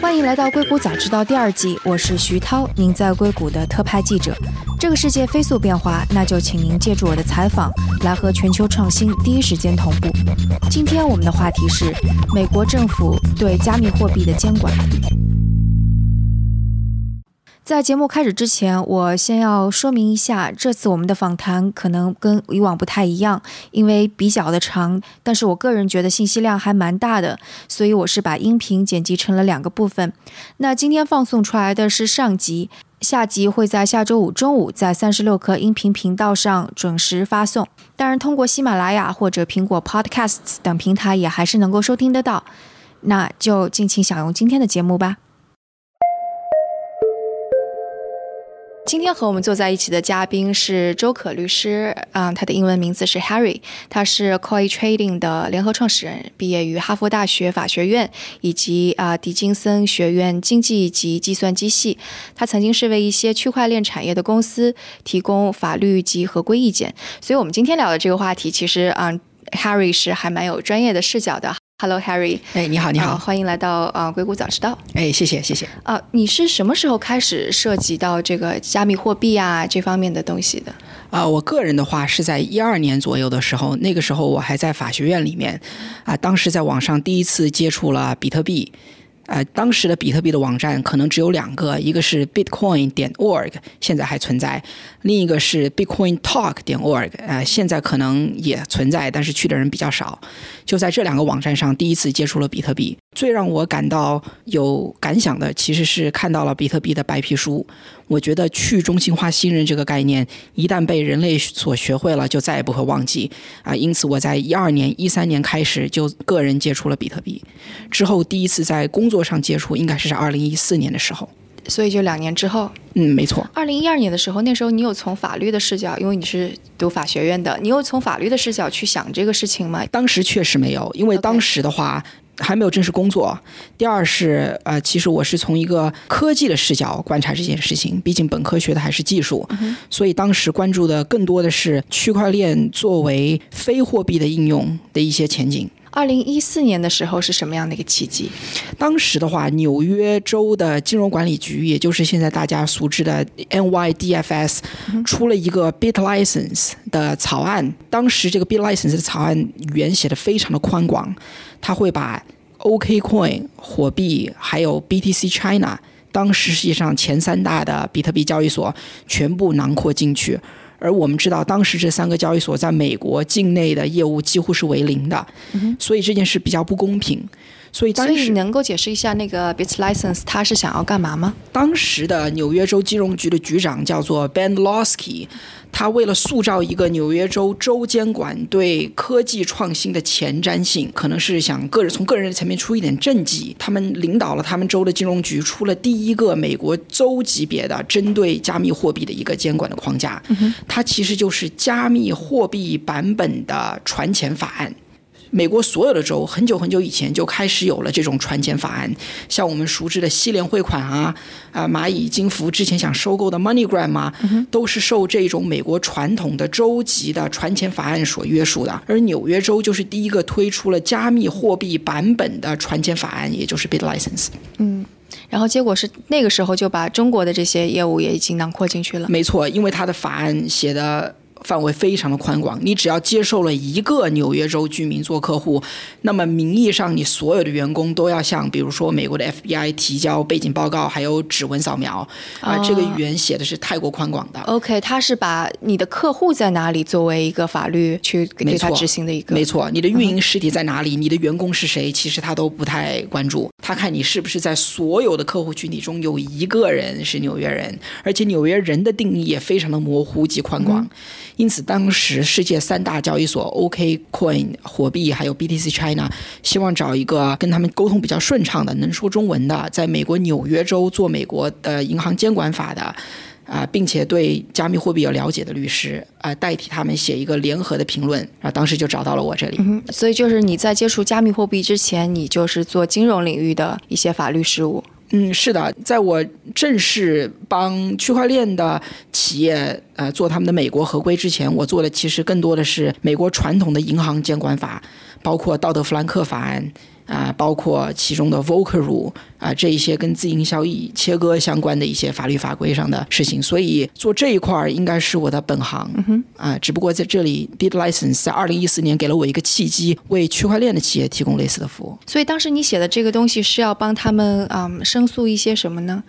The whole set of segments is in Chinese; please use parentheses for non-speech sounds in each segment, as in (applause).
欢迎来到《硅谷早知道》第二季，我是徐涛，您在硅谷的特派记者。这个世界飞速变化，那就请您借助我的采访，来和全球创新第一时间同步。今天我们的话题是美国政府对加密货币的监管。在节目开始之前，我先要说明一下，这次我们的访谈可能跟以往不太一样，因为比较的长，但是我个人觉得信息量还蛮大的，所以我是把音频剪辑成了两个部分。那今天放送出来的是上集，下集会在下周五中午在三十六课音频频道上准时发送。当然，通过喜马拉雅或者苹果 Podcasts 等平台也还是能够收听得到。那就尽情享用今天的节目吧。今天和我们坐在一起的嘉宾是周可律师，啊，他的英文名字是 Harry，他是 Coin Trading 的联合创始人，毕业于哈佛大学法学院以及啊迪金森学院经济及计算机系。他曾经是为一些区块链产业的公司提供法律及合规意见，所以我们今天聊的这个话题，其实啊，Harry 是还蛮有专业的视角的。Hello，Harry。哎，你好，你好，欢迎来到啊硅谷早知道。哎，谢谢，谢谢。啊，你是什么时候开始涉及到这个加密货币啊这方面的东西的？啊，我个人的话是在一二年左右的时候，那个时候我还在法学院里面，啊，当时在网上第一次接触了比特币。呃，当时的比特币的网站可能只有两个，一个是 Bitcoin 点 org，现在还存在；另一个是 Bitcoin Talk 点 org，呃，现在可能也存在，但是去的人比较少。就在这两个网站上，第一次接触了比特币。最让我感到有感想的，其实是看到了比特币的白皮书。我觉得去中心化信任这个概念，一旦被人类所学会了，就再也不会忘记啊。因此，我在一二年、一三年开始就个人接触了比特币，之后第一次在工作上接触，应该是在二零一四年的时候。所以就两年之后，嗯，没错。二零一二年的时候，那时候你有从法律的视角，因为你是读法学院的，你有从法律的视角去想这个事情吗？当时确实没有，因为当时的话。还没有正式工作。第二是，呃，其实我是从一个科技的视角观察这件事情。毕竟本科学的还是技术，所以当时关注的更多的是区块链作为非货币的应用的一些前景。二零一四年的时候是什么样的一个契机？当时的话，纽约州的金融管理局，也就是现在大家熟知的 NYDFS，出了一个 Bit License 的草案。当时这个 Bit License 的草案语言写的非常的宽广。它会把 OKCoin 火币还有 BTC China 当时世界上前三大的比特币交易所全部囊括进去，而我们知道当时这三个交易所在美国境内的业务几乎是为零的，所以这件事比较不公平。所以当时能够解释一下那个 Bit License 他是想要干嘛吗？当时的纽约州金融局的局长叫做 Ben Losky。他为了塑造一个纽约州州监管对科技创新的前瞻性，可能是想个人从个人的层面出一点政绩。他们领导了他们州的金融局，出了第一个美国州级别的针对加密货币的一个监管的框架。它其实就是加密货币版本的传钱法案。美国所有的州很久很久以前就开始有了这种传钱法案，像我们熟知的西联汇款啊，啊蚂蚁金服之前想收购的 MoneyGram 啊，都是受这种美国传统的州级的传钱法案所约束的。而纽约州就是第一个推出了加密货币版本的传钱法案，也就是 Bit License。嗯，然后结果是那个时候就把中国的这些业务也已经囊括进去了。没错，因为它的法案写的。范围非常的宽广，你只要接受了一个纽约州居民做客户，那么名义上你所有的员工都要向，比如说美国的 FBI 提交背景报告，还有指纹扫描。啊，这个语言写的是太过宽广的。OK，他是把你的客户在哪里作为一个法律去给他执行的一个。没错，你的运营实体在哪里，你的员工是谁，其实他都不太关注。他看你是不是在所有的客户群体中有一个人是纽约人，而且纽约人的定义也非常的模糊及宽广。因此，当时世界三大交易所 OKCoin 火币还有 BTC China 希望找一个跟他们沟通比较顺畅的、能说中文的，在美国纽约州做美国的银行监管法的啊，并且对加密货币有了解的律师啊，代替他们写一个联合的评论啊。当时就找到了我这里。所以，就是你在接触加密货币之前，你就是做金融领域的一些法律事务。嗯，是的，在我正式帮区块链的企业呃做他们的美国合规之前，我做的其实更多的是美国传统的银行监管法，包括道德弗兰克法案。啊，包括其中的 Vocal 啊这一些跟自营销易切割相关的一些法律法规上的事情，所以做这一块儿应该是我的本行。啊，只不过在这里，BitLicense 在二零一四年给了我一个契机，为区块链的企业提供类似的服务。所以当时你写的这个东西是要帮他们嗯申诉一些什么呢？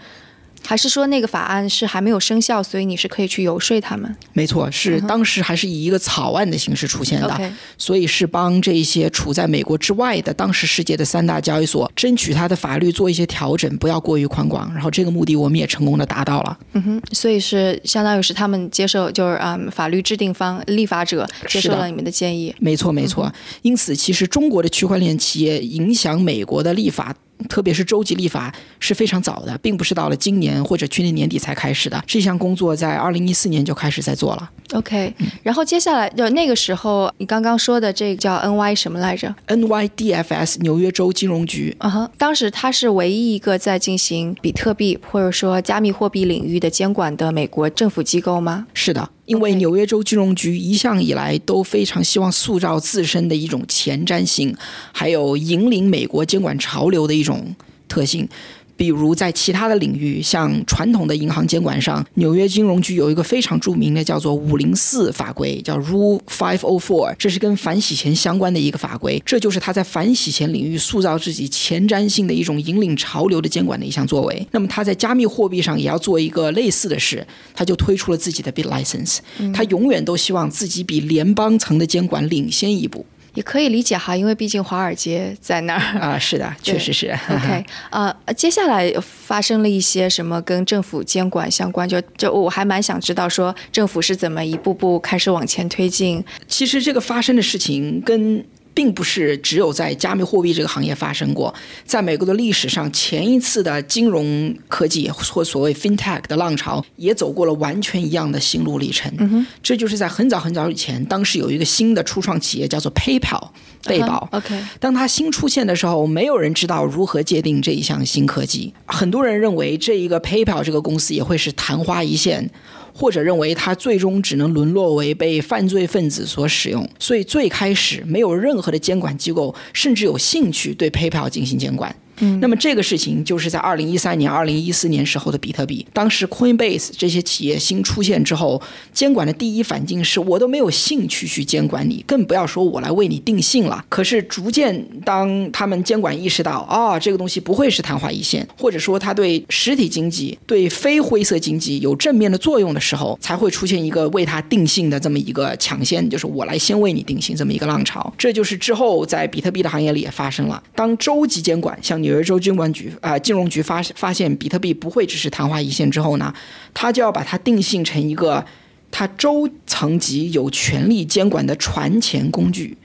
还是说那个法案是还没有生效，所以你是可以去游说他们？没错，是当时还是以一个草案的形式出现的所以是帮这一些处在美国之外的当时世界的三大交易所争取它的法律做一些调整，不要过于宽广。然后这个目的我们也成功的达到了。嗯哼所以是相当于是他们接受，就是嗯法律制定方、立法者接受了你们的建议。没错，没错。因此，其实中国的区块链企业影响美国的立法。特别是州级立法是非常早的，并不是到了今年或者去年年底才开始的。这项工作在二零一四年就开始在做了。OK，然后接下来就那个时候，你刚刚说的这个叫 NY 什么来着？NYDFS 纽约州金融局啊哈，当时它是唯一一个在进行比特币或者说加密货币领域的监管的美国政府机构吗？是的，因为纽约州金融局一向以来都非常希望塑造自身的一种前瞻性，还有引领美国监管潮流的一种特性。比如在其他的领域，像传统的银行监管上，纽约金融局有一个非常著名的叫做五零四法规，叫 Rule Five O Four，这是跟反洗钱相关的一个法规，这就是他在反洗钱领域塑造自己前瞻性的一种引领潮流的监管的一项作为。那么他在加密货币上也要做一个类似的事，他就推出了自己的 Bit License，他永远都希望自己比联邦层的监管领先一步也可以理解哈，因为毕竟华尔街在那儿。啊！是的，确实是。OK，(laughs) 呃，接下来发生了一些什么跟政府监管相关？就就我还蛮想知道，说政府是怎么一步步开始往前推进。其实这个发生的事情跟。并不是只有在加密货币这个行业发生过，在美国的历史上，前一次的金融科技或所谓 FinTech 的浪潮，也走过了完全一样的心路历程。这就是在很早很早以前，当时有一个新的初创企业叫做 PayPal 贝宝。OK，当它新出现的时候，没有人知道如何界定这一项新科技。很多人认为这一个 PayPal 这个公司也会是昙花一现，或者认为它最终只能沦落为被犯罪分子所使用。所以最开始没有任何的监管机构甚至有兴趣对 PayPal 进行监管。那么这个事情就是在二零一三年、二零一四年时候的比特币，当时 Coinbase 这些企业新出现之后，监管的第一反应是我都没有兴趣去监管你，更不要说我来为你定性了。可是逐渐当他们监管意识到啊、这个东西不会是昙花一现，或者说它对实体经济、对非灰色经济有正面的作用的时候，才会出现一个为它定性的这么一个抢先，就是我来先为你定性这么一个浪潮。这就是之后在比特币的行业里也发生了。当州级监管像纽约州监管局啊、金融局发发现比特币不会只是昙花一现之后呢，他就要把它定性成一个它州层级有权利监管的传钱工具，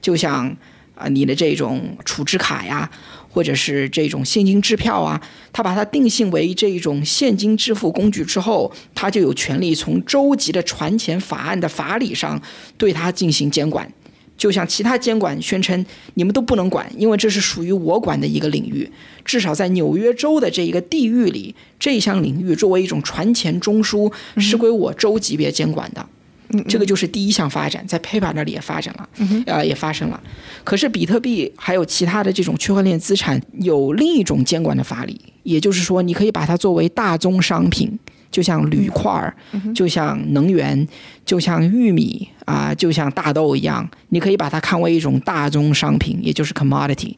就像啊、你的这种储值卡呀，或者是这种现金支票啊，他把它定性为这种现金支付工具之后，他就有权利从州级的传钱法案的法理上对它进行监管。就像其他监管宣称你们都不能管，因为这是属于我管的一个领域。至少在纽约州的这一个地域里，这一项领域作为一种传钱中枢是归我州级别监管的。这个就是第一项发展，在 PayPal 那里也发展了，呃，也发生了。可是比特币还有其他的这种区块链资产有另一种监管的法理，也就是说，你可以把它作为大宗商品，就像铝块儿，就像能源，就像玉米啊、就像大豆一样，你可以把它看为一种大宗商品，也就是 commodity。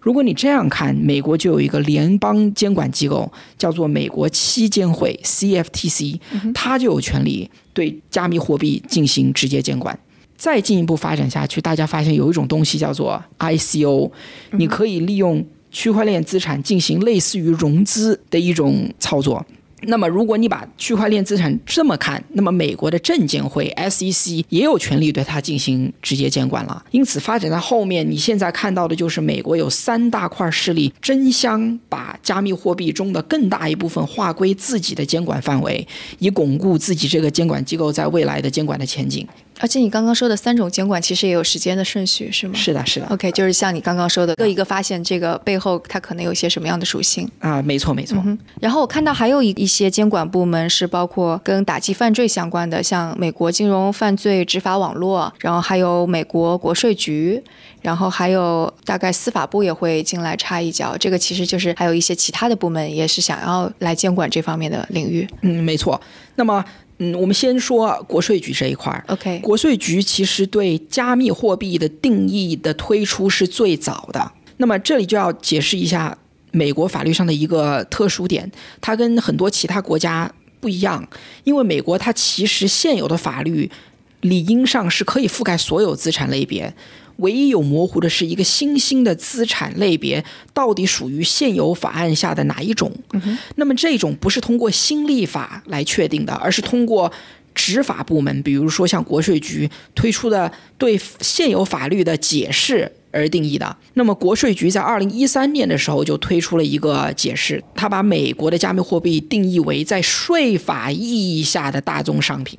如果你这样看，美国就有一个联邦监管机构，叫做美国期监会 （CFTC），它就有权利对加密货币进行直接监管。再进一步发展下去，大家发现有一种东西叫做 ICO，你可以利用区块链资产进行类似于融资的一种操作。那么，如果你把区块链资产这么看，那么美国的证监会 SEC 也有权利对它进行直接监管了。因此，发展到后面，你现在看到的就是美国有三大块势力争相把加密货币中的更大一部分划归自己的监管范围，以巩固自己这个监管机构在未来的监管的前景。而且你刚刚说的三种监管其实也有时间的顺序，是吗？是的，是的。OK，就是像你刚刚说的，各一个发现这个背后它可能有一些什么样的属性。啊，没错没错。嗯然后我看到还有一一些监管部门是包括跟打击犯罪相关的，像美国金融犯罪执法网络，然后还有美国国税局，然后还有大概司法部也会进来插一脚。这个其实就是还有一些其他的部门也是想要来监管这方面的领域。嗯，没错。那么，嗯，我们先说国税局这一块儿。OK，国税局其实对加密货币的定义的推出是最早的。那么这里就要解释一下美国法律上的一个特殊点，它跟很多其他国家不一样，因为美国它其实现有的法律理应上是可以覆盖所有资产类别。唯一有模糊的是一个新兴的资产类别到底属于现有法案下的哪一种？那么这种不是通过新立法来确定的，而是通过执法部门，比如说像国税局推出的对现有法律的解释而定义的。那么国税局在二零一三年的时候就推出了一个解释，它把美国的加密货币定义为在税法意义下的大宗商品。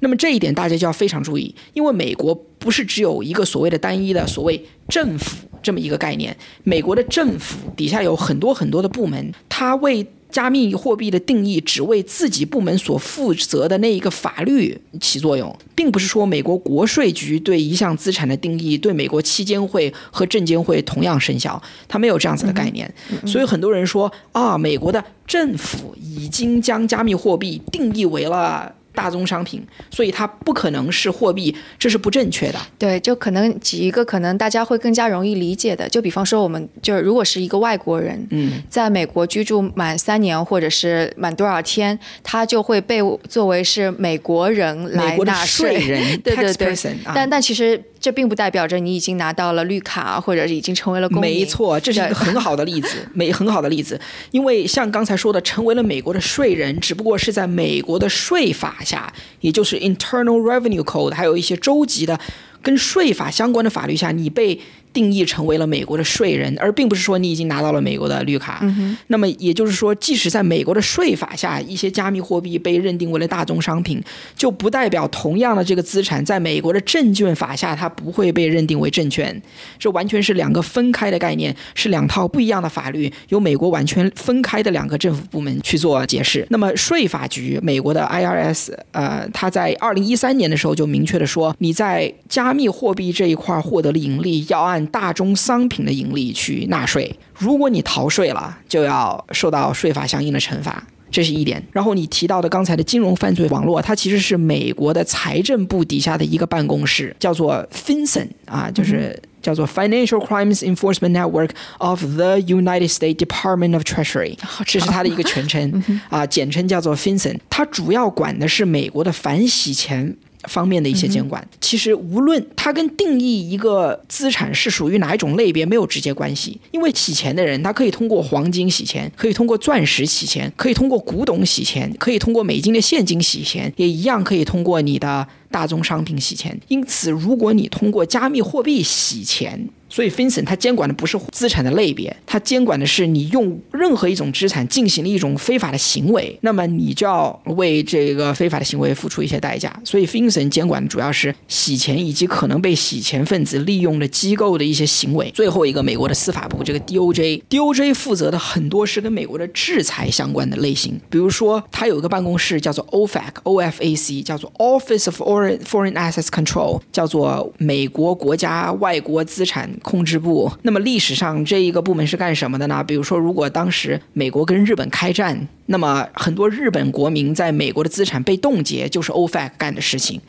那么这一点大家就要非常注意，因为美国不是只有一个所谓的单一的所谓政府这么一个概念，美国的政府底下有很多很多的部门，它为加密货币的定义只为自己部门所负责的那一个法律起作用，并不是说美国国税局对一项资产的定义对美国期监会和证监会同样生效，它没有这样子的概念。所以很多人说啊，美国的政府已经将加密货币定义为了。大宗商品，所以它不可能是货币，这是不正确的。对，就可能举一个可能大家会更加容易理解的，就比方说我们就是如果是一个外国人，嗯，在美国居住满三年或者是满多少天，他就会被作为是美国人来美国的纳税人 (laughs) 对对对但但其实这并不代表着你已经拿到了绿卡，或者是已经成为了公民。没错，这是一个很好的例子，(laughs) 没很好的例子。因为像刚才说的，成为了美国的税人，只不过是在美国的税法下，也就是 Internal Revenue Code，还有一些州级的跟税法相关的法律下，你被定义成为了美国的税人，而并不是说你已经拿到了美国的绿卡。那么也就是说，即使在美国的税法下，一些加密货币被认定为了大宗商品，就不代表同样的这个资产在美国的证券法下，它不会被认定为证券。这完全是两个分开的概念，是两套不一样的法律，由美国完全分开的两个政府部门去做解释。那么税法局，美国的 IRS，呃，它在二零一三年的时候就明确的说，你在加密货币这一块获得了盈利，要按大宗商品的盈利去纳税。如果你逃税了，就要受到税法相应的惩罚。这是一点。然后你提到的刚才的金融犯罪网络，它其实是美国的财政部底下的一个办公室，叫做 FinCEN 啊，就是叫做 Financial Crimes Enforcement Network of the United States Department of Treasury，这是它的一个全称 (laughs) 啊，简称叫做 FinCEN。它主要管的是美国的反洗钱。方面的一些监管，其实无论它跟定义一个资产是属于哪一种类别没有直接关系，因为洗钱的人他可以通过黄金洗钱，可以通过钻石洗钱，可以通过古董洗钱，可以通过美金的现金洗钱，也一样可以通过你的大宗商品洗钱。因此，如果你通过加密货币洗钱，所以 FinCEN 它监管的不是资产的类别，它监管的是你用任何一种资产进行了一种非法的行为，那么你就要为这个非法的行为付出一些代价。所以 FinCEN 监管的主要是洗钱以及可能被洗钱分子利用的机构的一些行为。最后一个，美国的司法部这个 DOJ，DOJ 负责的很多是跟美国的制裁相关的类型，比如说它有一个办公室叫做 OFAC，OFAC 叫做 Office of Foreign Foreign Assets Control，叫做美国国家外国资产控制部。那么历史上这一个部门是干什么的呢？比如说，如果当时美国跟日本开战，那么很多日本国民在美国的资产被冻结，就是 OFAC 干的事情。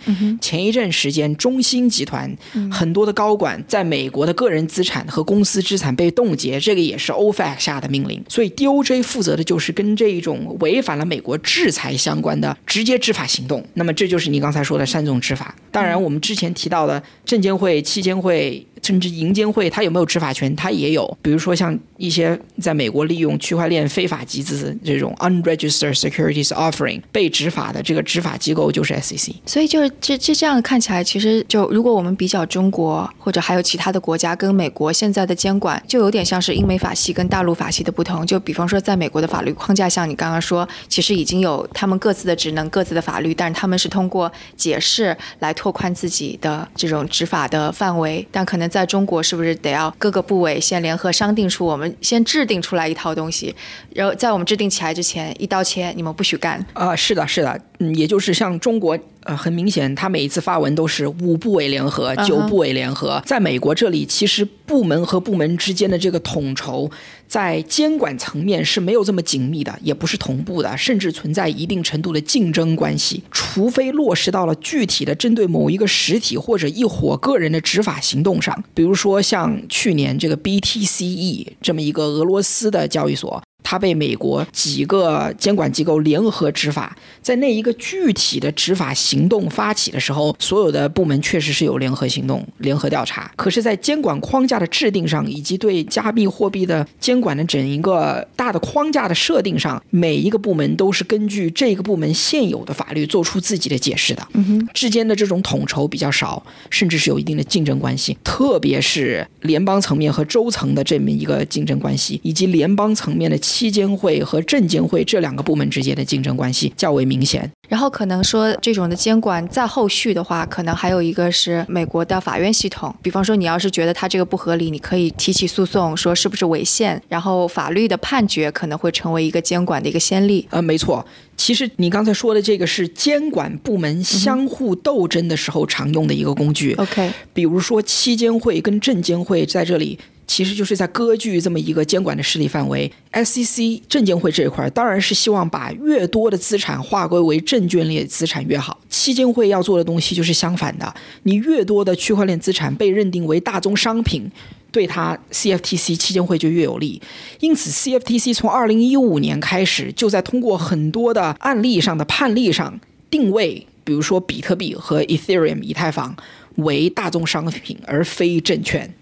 前一阵时间，中兴集团很多的高管在美国的个人资产和公司资产被冻结，这个也是 OFAC 下的命令。所以 DOJ 负责的就是跟这一种违反了美国制裁相关的直接执法行动。那么这就是你刚才说的三种执法。当然，我们之前提到的证监会、期监会。甚至银监会，它有没有执法权？它也有。比如说像一些在美国利用区块链非法集资这种 unregistered securities offering 被执法的这个执法机构就是 SEC。所以就是这这这样看起来，其实就如果我们比较中国或者还有其他的国家跟美国现在的监管，就有点像是英美法系跟大陆法系的不同。就比方说，在美国的法律框架下，你刚刚说其实已经有他们各自的职能、各自的法律，但是他们是通过解释来拓宽自己的这种执法的范围。但可能在中国，是不是得要各个部委先联合商定出我们先制定出来一套东西，然后在我们制定起来之前一刀切，你们不许干啊？是的，是的，嗯，也就是像中国。呃，很明显，他每一次发文都是五部委联合、九部委联合。在美国这里，其实部门和部门之间的这个统筹，在监管层面是没有这么紧密的，也不是同步的，甚至存在一定程度的竞争关系。除非落实到了具体的针对某一个实体或者一伙个人的执法行动上，比如说像去年这个 BTCE 这么一个俄罗斯的交易所。它被美国几个监管机构联合执法，在那一个具体的执法行动发起的时候，所有的部门确实是有联合行动、联合调查。可是，在监管框架的制定上，以及对加密货币的监管的整一个大的框架的设定上，每一个部门都是根据这个部门现有的法律做出自己的解释的。嗯哼，之间的这种统筹比较少，甚至是有一定的竞争关系，特别是联邦层面和州层的这么一个竞争关系，以及联邦层面的。期监会和证监会这两个部门之间的竞争关系较为明显。然后可能说这种的监管在后续的话，可能还有一个是美国的法院系统。比方说，你要是觉得它这个不合理，你可以提起诉讼，说是不是违宪。然后法律的判决可能会成为一个监管的一个先例。呃，没错。其实你刚才说的这个是监管部门相互斗争的时候常用的一个工具。OK，比如说期监会跟证监会在这里。其实就是在割据这么一个监管的势力范围。SEC 证监会这一块当然是希望把越多的资产划归为证券类资产越好。期监会要做的东西就是相反的，你越多的区块链资产被认定为大宗商品，对它 CFTC 期监会就越有利。因此，CFTC 从2015年开始就在通过很多的案例上的判例上定位，比如说比特币和 Ethereum 以太坊为大宗商品而非证券。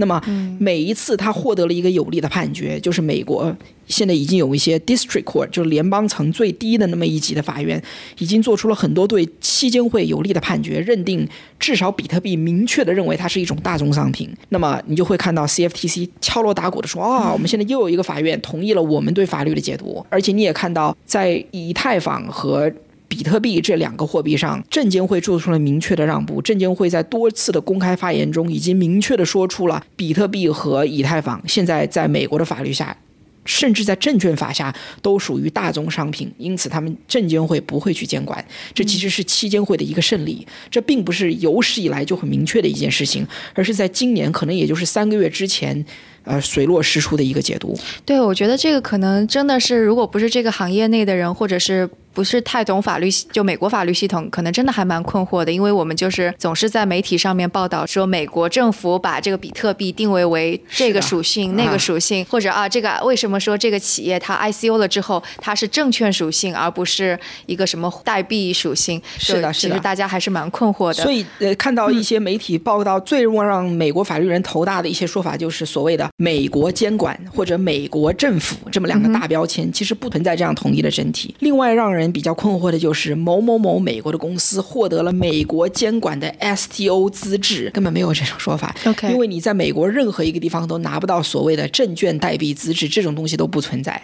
那么每一次他获得了一个有利的判决，就是美国现在已经有一些 district court，就是联邦层最低的那么一级的法院，已经做出了很多对期监会有利的判决，认定至少比特币明确的认为它是一种大宗商品。那么你就会看到 CFTC 敲锣打鼓的说啊，我们现在又有一个法院同意了我们对法律的解读，而且你也看到在以太坊和。比特币这两个货币上，证监会做出了明确的让步。证监会在多次的公开发言中，已经明确的说出了比特币和以太坊现在在美国的法律下，甚至在证券法下都属于大宗商品，因此他们证监会不会去监管。这其实是期监会的一个胜利。这并不是有史以来就很明确的一件事情，而是在今年可能也就是三个月之前。呃，水落石出的一个解读。对，我觉得这个可能真的是，如果不是这个行业内的人，或者是不是太懂法律，就美国法律系统，可能真的还蛮困惑的。因为我们就是总是在媒体上面报道说，美国政府把这个比特币定位为这个属性、那个属性，或者啊，这个为什么说这个企业它 ICO 了之后，它是证券属性，而不是一个什么代币属性？是的，是的。其实大家还是蛮困惑的。所以，呃，看到一些媒体报道，最让美国法律人头大的一些说法，就是所谓的。美国监管或者美国政府这么两个大标签，其实不存在这样统一的整体。另外，让人比较困惑的就是某某某美国的公司获得了美国监管的 STO 资质，根本没有这种说法。OK，因为你在美国任何一个地方都拿不到所谓的证券代币资质，这种东西都不存在。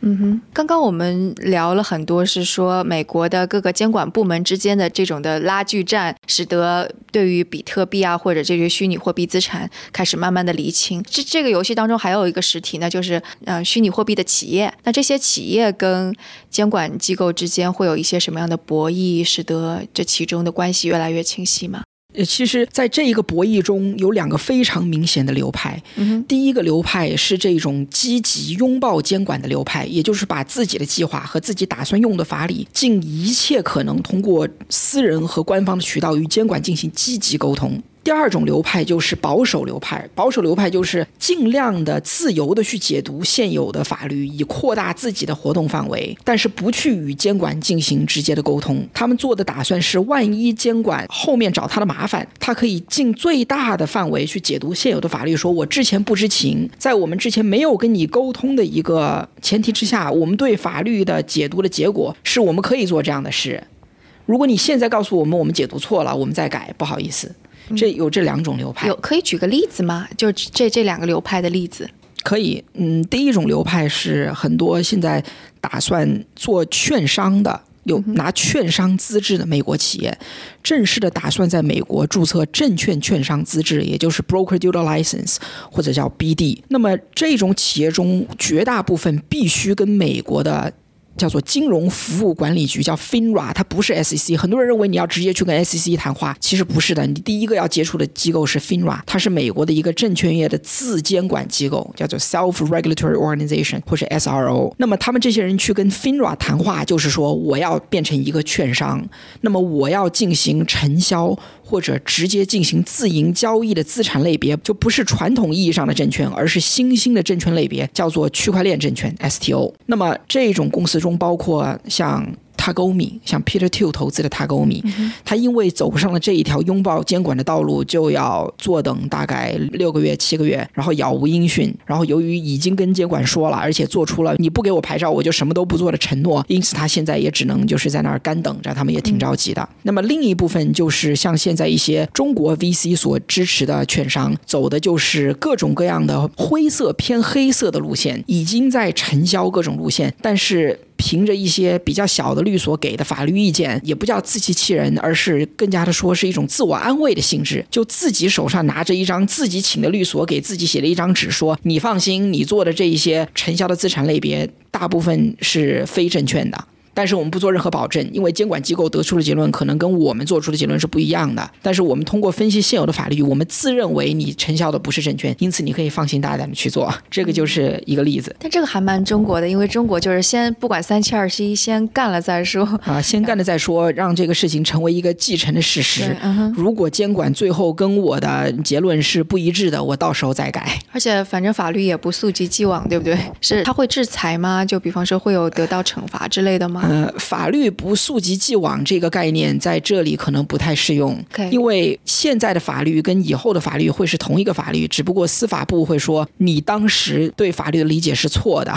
嗯哼，刚刚我们聊了很多，是说美国的各个监管部门之间的这种的拉锯战，使得对于比特币啊或者这些虚拟货币资产开始慢慢的厘清。这这个游戏当中还有一个实体呢，就是呃虚拟货币的企业。那这些企业跟监管机构之间会有一些什么样的博弈，使得这其中的关系越来越清晰吗？呃，其实，在这一个博弈中，有两个非常明显的流派。第一个流派是这种积极拥抱监管的流派，也就是把自己的计划和自己打算用的法理，尽一切可能通过私人和官方的渠道与监管进行积极沟通。第二种流派就是保守流派，保守流派就是尽量的自由的去解读现有的法律，以扩大自己的活动范围，但是不去与监管进行直接的沟通。他们做的打算是，万一监管后面找他的麻烦，他可以尽最大的范围去解读现有的法律。说我之前不知情，在我们之前没有跟你沟通的一个前提之下，我们对法律的解读的结果是我们可以做这样的事。如果你现在告诉我们我们解读错了，我们再改，不好意思。这有这两种流派，有可以举个例子吗？就这这两个流派的例子。可以，嗯，第一种流派是很多现在打算做券商的，有拿券商资质的美国企业，正式的打算在美国注册证券券商资质，也就是 broker dealer license 或者叫 BD。那么这种企业中绝大部分必须跟美国的。叫做金融服务管理局，叫 FINRA，它不是 SEC。很多人认为你要直接去跟 SEC 谈话，其实不是的。你第一个要接触的机构是 FINRA，它是美国的一个证券业的自监管机构，叫做 Self Regulatory Organization 或者 SRO。那么他们这些人去跟 FINRA 谈话，就是说我要变成一个券商，那么我要进行承销或者直接进行自营交易的资产类别，就不是传统意义上的证券，而是新兴的证券类别，叫做区块链证券 STO。那么这种公司中。中包括像。Tagomi，像 Peter Two 投资的 tagomi，他因为走上了这一条拥抱监管的道路，就要坐等大概六个月、七个月，然后杳无音讯。然后由于已经跟监管说了，而且做出了你不给我牌照，我就什么都不做的承诺，因此他现在也只能就是在那儿干等着。他们也挺着急的。那么另一部分就是像现在一些中国 VC 所支持的券商，走的就是各种各样的灰色偏黑色的路线，已经在承销各种路线，但是。凭着一些比较小的律所给的法律意见，也不叫自欺欺人，而是更加的说是一种自我安慰的性质。就自己手上拿着一张自己请的律所给自己写的一张纸，说你放心，你做的这一些承销的资产类别，大部分是非证券的。但是我们不做任何保证，因为监管机构得出的结论可能跟我们做出的结论是不一样的。但是我们通过分析现有的法律，我们自认为你承销的不是证券，因此你可以放心大胆的去做。这个就是一个例子。但这个还蛮中国的，因为中国就是先不管三七二十一，先干了再说啊，先干了再说，让这个事情成为一个既成的事实。如果监管最后跟我的结论是不一致的，我到时候再改。而且反正法律也不溯及既往，对不对？是他会制裁吗？就比方说会有得到惩罚之类的吗？呃，法律不溯及既往这个概念在这里可能不太适用，因为现在的法律跟以后的法律会是同一个法律，只不过司法部会说你当时对法律的理解是错的。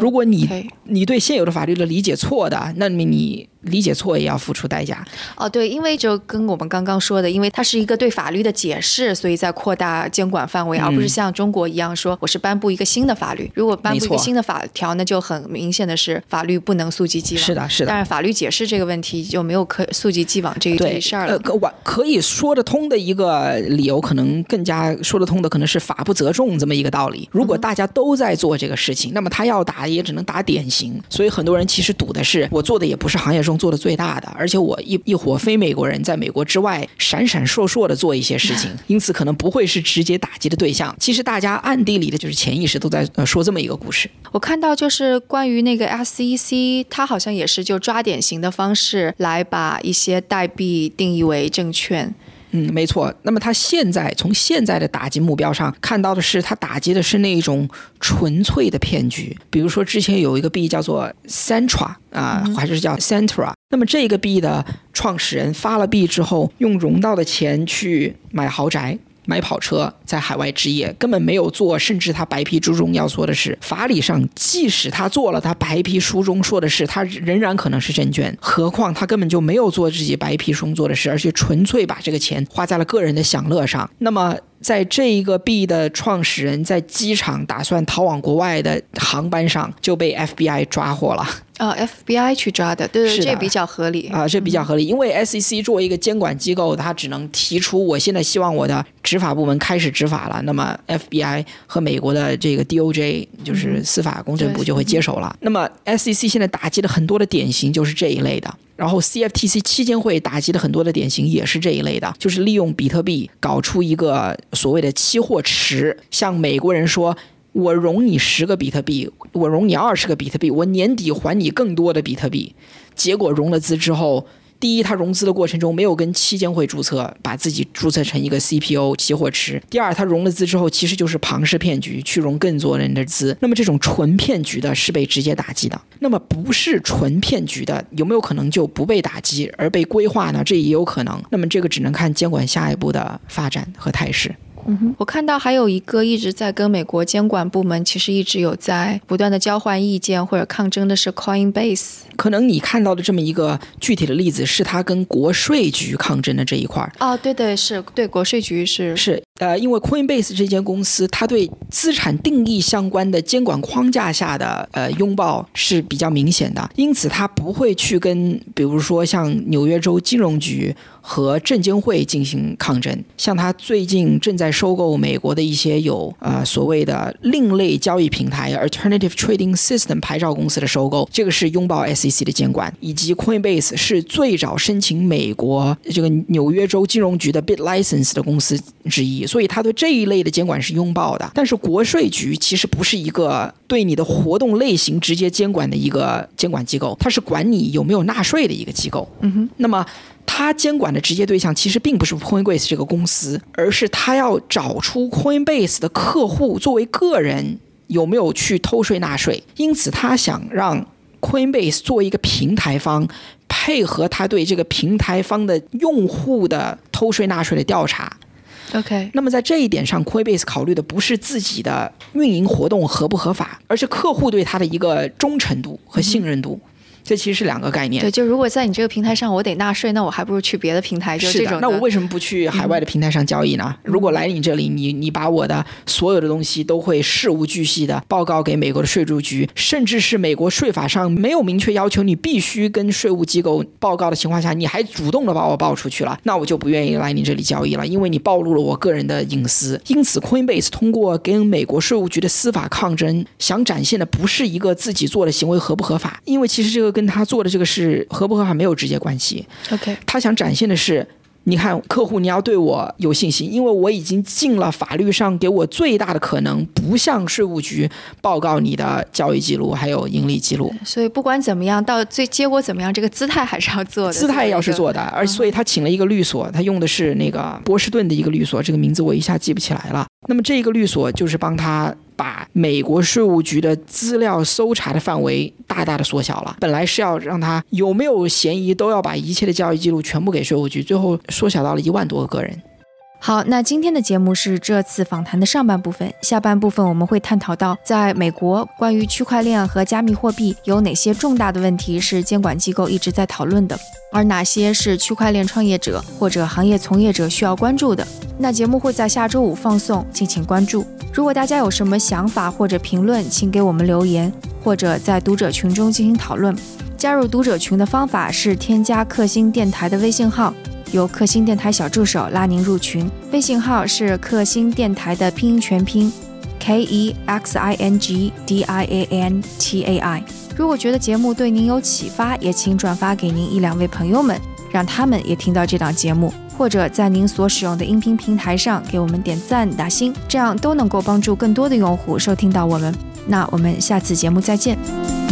如果你你对现有的法律的理解错的，那么你。理解错也要付出代价哦，对，因为就跟我们刚刚说的，因为它是一个对法律的解释，所以在扩大监管范围，而不是像中国一样说我是颁布一个新的法律。如果颁布一个新的法条，那就很明显的是法律不能溯及既往。是的，是的。但是法律解释这个问题就没有可溯及既往这一事儿了。可完可以说得通的一个理由，可能更加说得通的，可能是法不责众这么一个道理。如果大家都在做这个事情，那么他要打也只能打典型。所以很多人其实赌的是，我做的也不是行业中。做的最大的，而且我一一伙非美国人在美国之外闪闪烁烁的做一些事情，因此可能不会是直接打击的对象。其实大家暗地里的就是潜意识都在呃说这么一个故事。我看到就是关于那个 SEC，它好像也是就抓典型的方式来把一些代币定义为证券。嗯，没错。那么他现在从现在的打击目标上看到的是，他打击的是那种纯粹的骗局。比如说，之前有一个币叫做 Centra 啊，还是叫 Centra。那么这个币的创始人发了币之后，用融到的钱去买豪宅。买跑车在海外置业根本没有做，甚至他白皮书中要做的事，法理上即使他做了，他白皮书中说的事，他仍然可能是证券。何况他根本就没有做自己白皮书中做的事，而且纯粹把这个钱花在了个人的享乐上。那么。在这一个币的创始人在机场打算逃往国外的航班上就被 FBI 抓获了。啊，FBI 去抓的，对对，这比较合理啊，这比较合理。因为 SEC 作为一个监管机构，它只能提出我现在希望我的执法部门开始执法了，那么 FBI 和美国的这个 DOJ 就是司法公正部就会接手了。那么 SEC 现在打击的很多的典型就是这一类的。然后 CFTC 期间会打击的很多的典型也是这一类的，就是利用比特币搞出一个所谓的期货池，向美国人说：“我融你十个比特币，我融你二十个比特币，我年底还你更多的比特币。”结果融了资之后，第一，他融资的过程中没有跟期监会注册，把自己注册成一个 CPO 期货池；第二，他融了资之后，其实就是庞氏骗局，去融更多人的资。那么这种纯骗局的是被直接打击的。那么不是纯骗局的，有没有可能就不被打击而被规划呢？这也有可能。那么这个只能看监管下一步的发展和态势。嗯哼，我看到还有一个一直在跟美国监管部门，其实一直有在不断的交换意见或者抗争的是 Coinbase。可能你看到的这么一个具体的例子，是他跟国税局抗争的这一块儿。哦，对对，是对国税局是是呃，因为 Coinbase 这间公司，它对资产定义相关的监管框架下的呃拥抱是比较明显的，因此它不会去跟比如说像纽约州金融局和证监会进行抗争。像它最近正在收购美国的一些有呃所谓的另类交易平台 Alternative Trading System 牌照公司的收购，这个是拥抱 SEC 的监管，以及 Coinbase 是最早申请美国这个纽约州金融局的 Bit License 的公司之一。所以他对这一类的监管是拥抱的，但是国税局其实不是一个对你的活动类型直接监管的一个监管机构，它是管你有没有纳税的一个机构。嗯哼，那么他监管的直接对象其实并不是 Coinbase 这个公司，而是他要找出 Coinbase 的客户作为个人有没有去偷税纳税，因此他想让 Coinbase 作为一个平台方，配合他对这个平台方的用户的偷税纳税的调查。OK，那么在这一点上，Coinbase 考虑的不是自己的运营活动合不合法，而是客户对他的一个忠诚度和信任度。这其实是两个概念。对，就如果在你这个平台上我得纳税，那我还不如去别的平台，就是这的，种那我为什么不去海外的平台上交易呢？如果来你这里，你你把我的所有的东西都会事无巨细的报告给美国的税务局，甚至是美国税法上没有明确要求你必须跟税务机构报告的情况下，你还主动的把我报出去了，那我就不愿意来你这里交易了，因为你暴露了我个人的隐私。因此，Coinbase 通过跟美国税务局的司法抗争，想展现的不是一个自己做的行为合不合法，因为其实这个跟他做的这个事合不合法没有直接关系。OK，他想展现的是，你看客户，你要对我有信心，因为我已经尽了法律上给我最大的可能，不向税务局报告你的交易记录还有盈利记录。所以不管怎么样，到最结果怎么样，这个姿态还是要做的。姿态要是做的，而所以他请了一个律所，他用的是那个波士顿的一个律所，这个名字我一下记不起来了。那么这个律所就是帮他把美国税务局的资料搜查的范围大大的缩小了。本来是要让他有没有嫌疑都要把一切的交易记录全部给税务局，最后缩小到了一万多个个人。好，那今天的节目是这次访谈的上半部分，下半部分我们会探讨到，在美国关于区块链和加密货币有哪些重大的问题是监管机构一直在讨论的，而哪些是区块链创业者或者行业从业者需要关注的。那节目会在下周五放送，敬请关注。如果大家有什么想法或者评论，请给我们留言，或者在读者群中进行讨论。加入读者群的方法是添加克星电台的微信号。由克星电台小助手拉您入群，微信号是克星电台的拼音全拼 K E X I N G D I A N T A I。如果觉得节目对您有启发，也请转发给您一两位朋友们，让他们也听到这档节目，或者在您所使用的音频平台上给我们点赞打星，这样都能够帮助更多的用户收听到我们。那我们下次节目再见。